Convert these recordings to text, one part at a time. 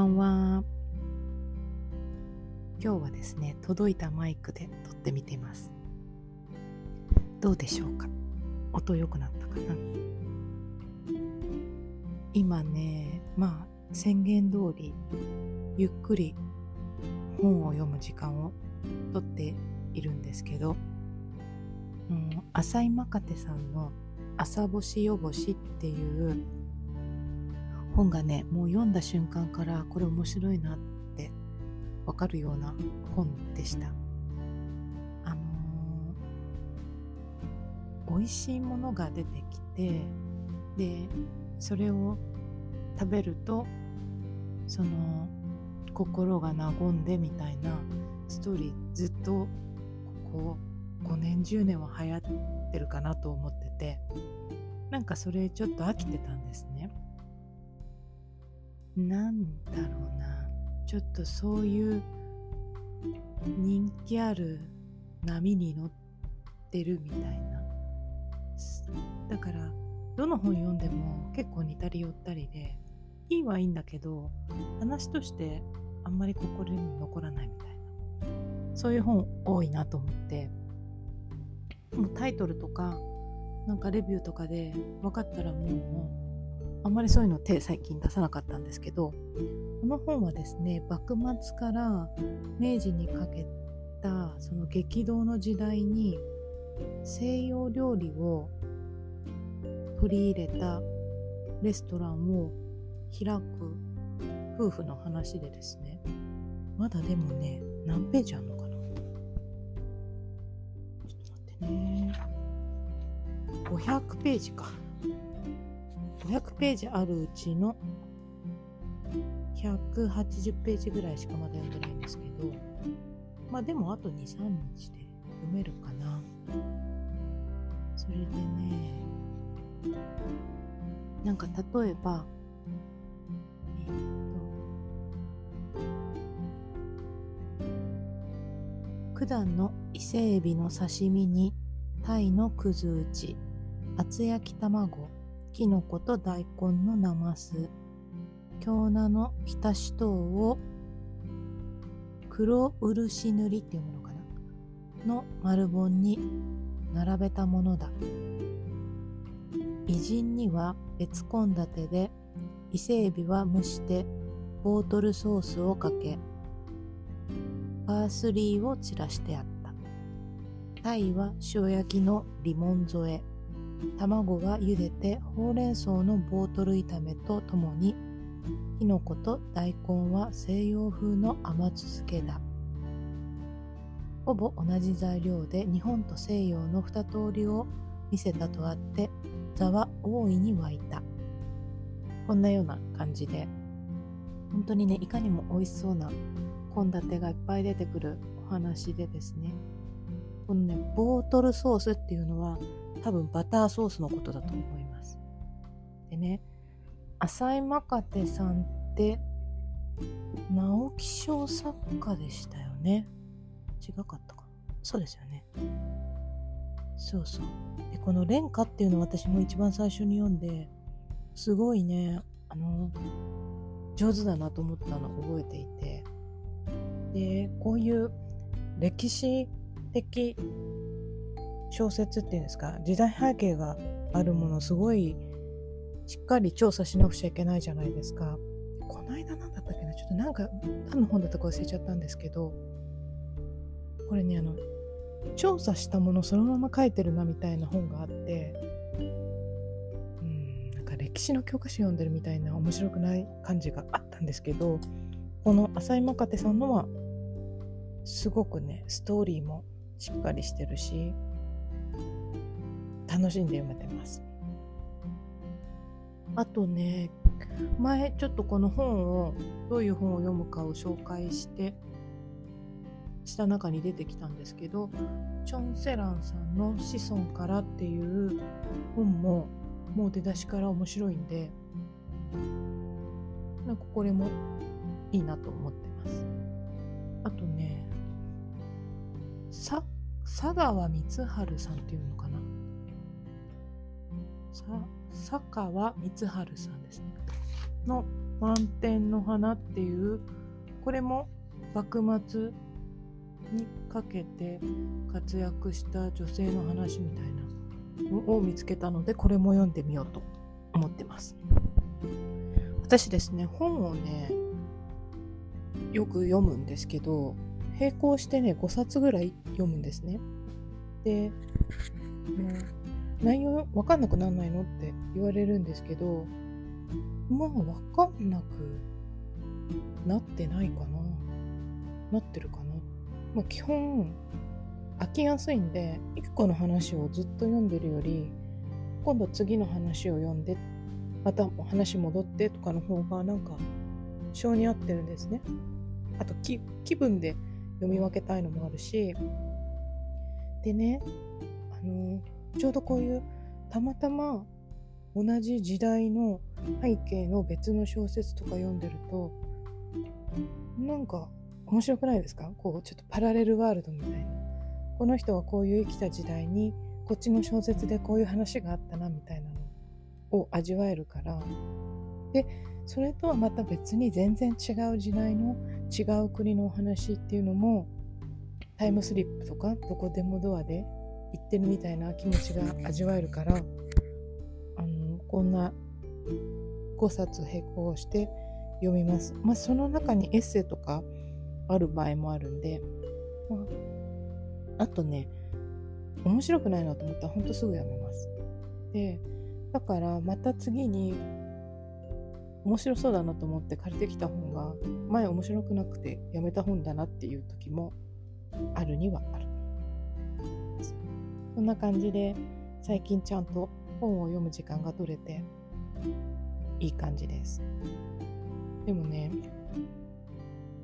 んばんは。今日はですね、届いたマイクで撮ってみています。どうでしょうか？音良くなったかな？今ね、まあ宣言通りゆっくり本を読む時間をとっているんですけど、うん、浅井真テさんの「朝星よぼし」っていう本がねもう読んだ瞬間からこれ面白いなってわかるような本でした。あのー、美味しいものが出てきてでそれを食べるとその心が和んでみたいなストーリーずっとここ5年10年は流行ってるかなと思っててなんかそれちょっと飽きてたんですね。なんだろうな。ちょっとそういう人気ある波に乗ってるみたいな。だからどの本読んでも結構似たり寄ったりでいいはいいんだけど話としてあんまり心に残らないみたいな。そういう本多いなと思って。もうタイトルとかなんかレビューとかで分かったらもうあんまりそういうの手最近出さなかったんですけどこの本はですね幕末から明治にかけたその激動の時代に西洋料理を取り入れたレストランを開く夫婦の話でですねまだでもね何ページあるのかな。ちょっと待ってね。500ページか。500ページあるうちの180ページぐらいしかまだ読んでないんですけどまあでもあと23日で読めるかな。それでねなんか例えばえっ、と九段の伊勢エビの刺身に鯛のくず打ち厚焼き卵きのこと大根のなます京菜の浸し糖を黒漆塗りっていうものかな。の丸本に並べたものだ。偉人には別献立で伊勢エビは蒸してボートルソースをかけパースリーを散らしてあった。タイは塩焼きのリモン添え。卵が茹でてほうれん草のボートル炒めとともにきのこと大根は西洋風の甘酢漬けだ。ほぼ同じ材料で日本と西洋の二通りを見せたとあって座は大いに湧いた。こんなような感じで。本当にねいかにも美味しそうな献立がいっぱい出てくるお話でですね。このねボートルソースっていうのは多分バターソースのことだと思います。でね浅井マカテさんって直木賞作家でしたよね。違かったか。そうですよね。そうそう。でこの「廉歌」っていうのを私も一番最初に読んですごいねあの上手だなと思ったのを覚えていて。でこういう歴史的小説っていうんですか時代背景があるものすごいしっかり調査しなくちゃいけないじゃないですか。この間何だったっけなちょっとなんか何の本だったか忘れちゃったんですけどこれねあの調査したものそのまま書いてるなみたいな本があってうんなんか歴史の教科書読んでるみたいな面白くない感じがあったんですけどこの浅井真テさんのはすごくねストーリーもしっかりしてるし楽しんで読めてます。あとね前ちょっとこの本をどういう本を読むかを紹介してした中に出てきたんですけどチョン・セランさんの「子孫から」っていう本ももう出だしから面白いんでなんかこれもいいなと思ってます。あとね佐川光晴さんっていうのかな。佐川光晴さんですね。の満天の花っていうこれも幕末にかけて活躍した女性の話みたいなのを見つけたのでこれも読んでみようと思ってます。私ですね本をねよく読むんですけど並行してね5冊ぐらい読むんですね。で、うん、内容わかんなくならないのって言われるんですけどまあわかんなくなってないかな。なってるかな。まあ、基本飽きやすいんで1個の話をずっと読んでるより今度次の話を読んでまた話戻ってとかの方がなんか性に合ってるんですね。あと気分で読み分けたいのもあるし。でねあのちょうどこういうたまたま同じ時代の背景の別の小説とか読んでるとなんか面白くないですか？こうちょっとパラレルワールドみたいな。この人はこういう生きた時代にこっちの小説でこういう話があったなみたいなのを味わえるから。でそれとはまた別に全然違う時代の違う国のお話っていうのもタイムスリップとかどこでもドアで行ってるみたいな気持ちが味わえるからあのこんな5冊並行して読みます。まあ、その中にエッセイとかある場合もあるんで、まあ、あとね面白くないなと思ったらほんとすぐやめます。でだからまた次に面白そうだなと思って借りてきた本が前面白くなくてやめた本だなっていう時もあるにはあるそんな感じで最近ちゃんと本を読む時間が取れていい感じですでもね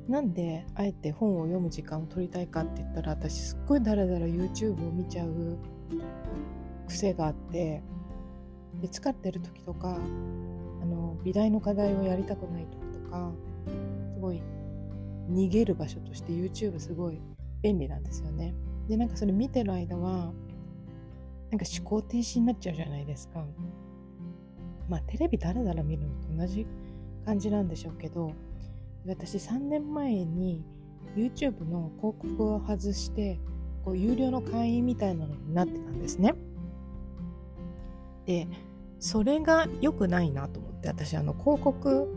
なんであえて本を読む時間を取りたいかって言ったら私すっごいだらだら YouTube を見ちゃう癖があってで疲ってる時とかあの美大の課題をやりたくない時とかすごい逃げる場所として YouTube すごい便利なんですよね。でなんかそれ見てる間はなんか思考停止になっちゃうじゃないですか。まあテレビだらだら見るのと同じ感じなんでしょうけど私3年前に YouTube の広告を外してこう有料の会員みたいなのになってたんですね。でそれが良くないなと思って私あの広告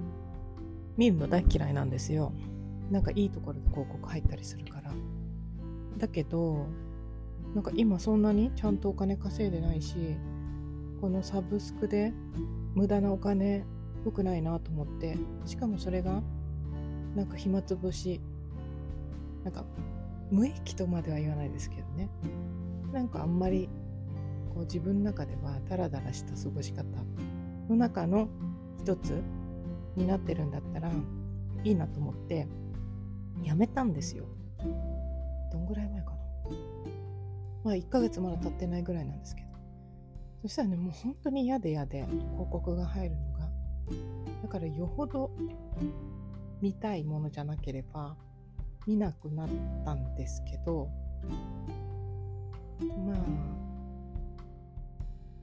見るの大嫌いなんですよ。なんかいいところで広告入ったりするから。だけどなんか今そんなにちゃんとお金稼いでないしこのサブスクで無駄なお金良くないなと思ってしかもそれがなんか暇つぶしなんか無益とまでは言わないですけどね。なんかあんまりこう自分の中ではダラダラした過ごし方の中の一つになってるんだったらいいなと思ってやめたんですよ。どんぐらいまあ1ヶ月まだ経ってないぐらいなんですけど。そしたらねもう本当に嫌で嫌で広告が入るのが。だからよほど見たいものじゃなければ見なくなったんですけど。まあ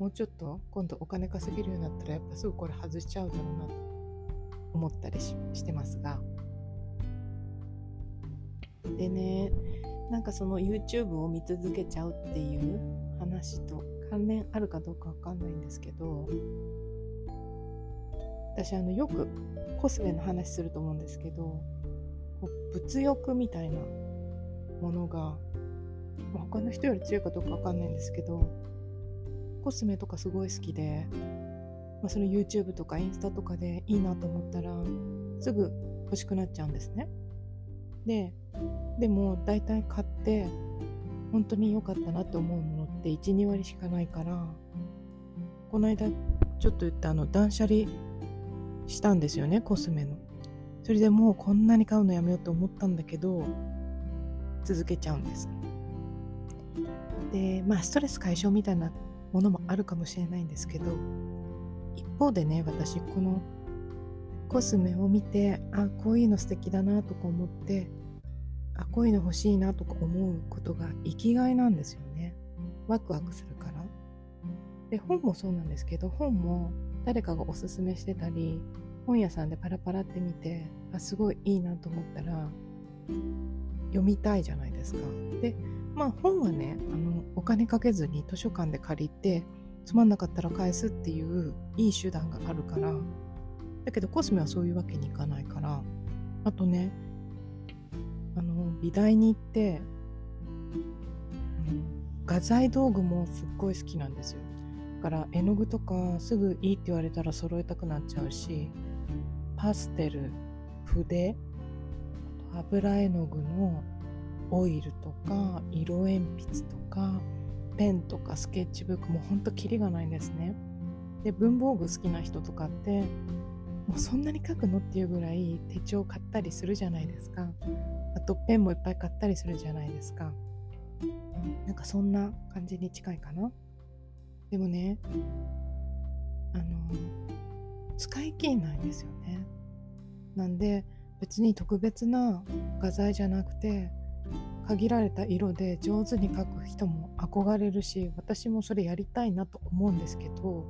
もうちょっと今度お金稼げるようになったらやっぱすぐこれ外しちゃうだろうなと思ったりしてますが。でねなんかその YouTube を見続けちゃうっていう話と関連あるかどうかわかんないんですけど私あのよくコスメの話すると思うんですけど物欲みたいなものが他の人より強いかどうか分かんないんですけどコスメとかすごい好きで、まあ、その YouTube とかインスタとかでいいなと思ったらすぐ欲しくなっちゃうんですね。ででも大体買って本当に良かったなって思うものって12割しかないからこの間ちょっと言ったあの断捨離したんですよねコスメの。それでもうこんなに買うのやめようと思ったんだけど続けちゃうんです。でまあストレス解消みたいなものもあるかもしれないんですけど一方でね私このコスメを見てあこういうの素敵だなとか思ってあこういうの欲しいなとか思うことが生きがいなんですよね。ワクワクするから。で本もそうなんですけど本も誰かがおすすめしてたり本屋さんでパラパラって見てあすごいいいなと思ったら読みたいじゃないですか。でまあ本はねあのお金かけずに図書館で借りてつまんなかったら返すっていういい手段があるから。だけどコスメはそういうわけにいかないから。あとね美大に行って、画材道具もすっごい好きなんですよ。だから絵の具とかすぐいいって言われたら揃えたくなっちゃうしパステル筆油絵の具のオイルとか色鉛筆とかペンとかスケッチブックもほんとキリがないんですね。で文房具好きな人とかってもうそんなに書くのっていうぐらい手帳買ったりするじゃないですか。あとペンもいっぱい買ったりするじゃないですか。なんかそんな感じに近いかな。でもねあの使い切んないんですよね。なんで別に特別な画材じゃなくて限られた色で上手に描く人も憧れるし私もそれやりたいなと思うんですけど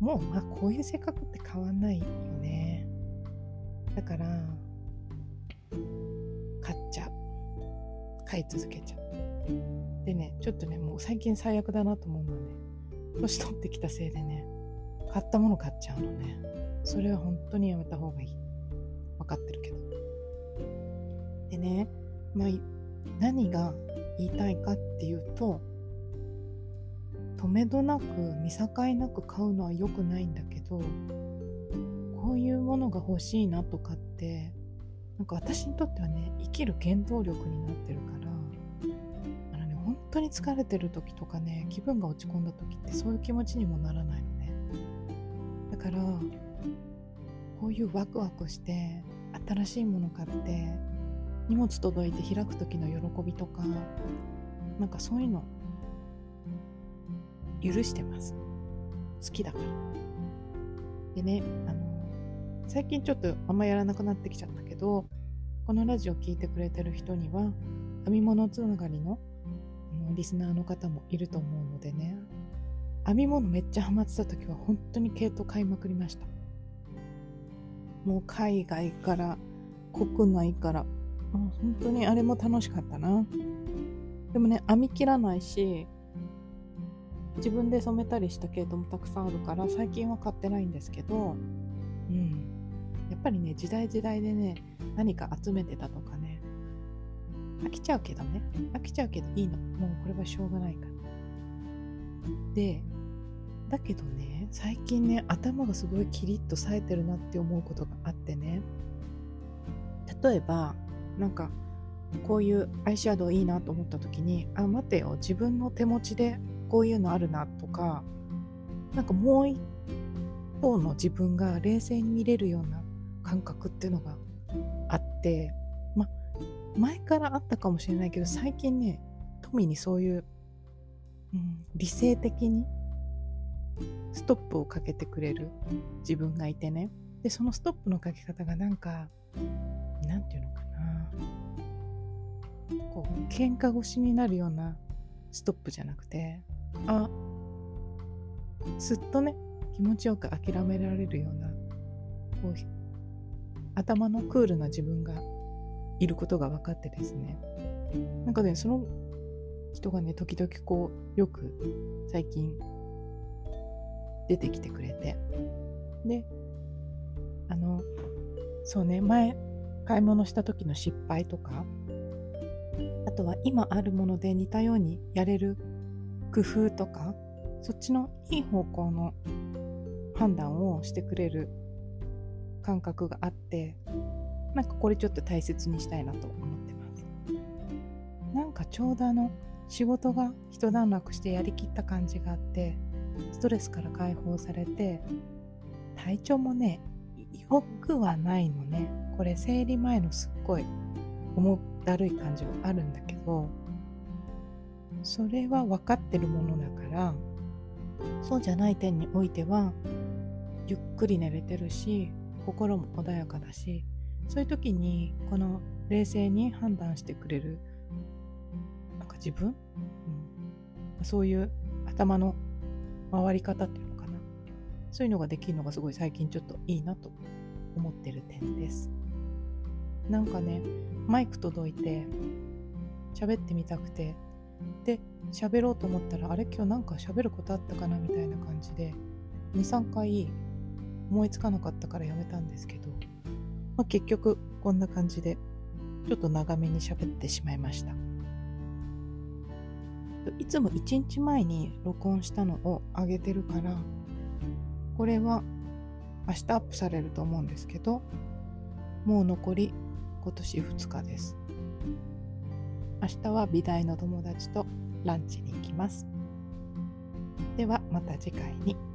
もうまあこういう性格って変わんないよね。だからう買い続けちゃう。でねちょっとねもう最近最悪だなと思うのはね年取ってきたせいでね買ったもの買っちゃうのね。それは本当にやめた方がいい。分かってるけど。でねまあ何が言いたいかっていうと止めどなく見境なく買うのは良くないんだけどこういうものが欲しいなとかってなんか私にとってはね生きる原動力になってるからあのね本当に疲れてる時とかね気分が落ち込んだ時ってそういう気持ちにもならないのね。だからこういうワクワクして新しいもの買って荷物届いて開く時の喜びとかなんかそういうの許してます。好きだから。でねあの最近ちょっとあんまやらなくなってきちゃったどこのラジオ聴いてくれてる人には編み物つながりのリスナーの方もいると思うのでね。編み物めっちゃハマってた時は本当に毛糸買いまくりました。もう海外から国内から。本当にあれも楽しかったな。でもね編み切らないし自分で染めたりした毛糸もたくさんあるから最近は買ってないんですけどうん。っぱりね時代時代でね何か集めてたとかね飽きちゃうけどね飽きちゃうけどいいの。もうこれはしょうがないから。でだけどね最近ね頭がすごいキリッと冴えてるなって思うことがあってね例えばなんかこういうアイシャドウいいなと思った時にあ待てよ自分の手持ちでこういうのあるなとかなんかもう一方の自分が冷静に見れるような感覚っていうのがあってま前からあったかもしれないけど最近ね富にそういう、うん、理性的にストップをかけてくれる自分がいてね。でそのストップのかけ方がなんかなんていうのかな。こう喧嘩腰になるようなストップじゃなくてあすっとね気持ちよく諦められるようなこう頭のクールな自分がいることが分かってですね。なんかねその人がね時々こうよく最近出てきてくれて。であのそうね前買い物した時の失敗とかあとは今あるもので似たようにやれる工夫とかそっちのいい方向の判断をしてくれる感覚があってなんかこれちょっと大切にしたいなと思ってます。なんかちょうどあの仕事が一段落してやりきった感じがあってストレスから解放されて体調もねよくはないのね。これ生理前のすっごい重だるい感じはあるんだけどそれは分かってるものだからそうじゃない点においてはゆっくり寝れてるし心も穏やかだしそういう時にこの冷静に判断してくれるなんか自分、うん、そういう頭の回り方っていうのかな。そういうのができるのがすごい最近ちょっといいなと思ってる点です。なんかねマイク届いて喋ってみたくてで喋ろうと思ったらあれ？今日なんか喋ることあったかな？みたいな感じで23回思いつかなかったからやめたんですけど、まあ、結局こんな感じでちょっと長めに喋ってしまいました。いつも1日前に録音したのを上げてるからこれは明日アップされると思うんですけどもう残り今年2日です。明日は美大の友達とランチに行きます。ではまた次回に。